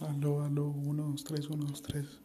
Aló, aló, 1, 2, 3, 1, 2, 3.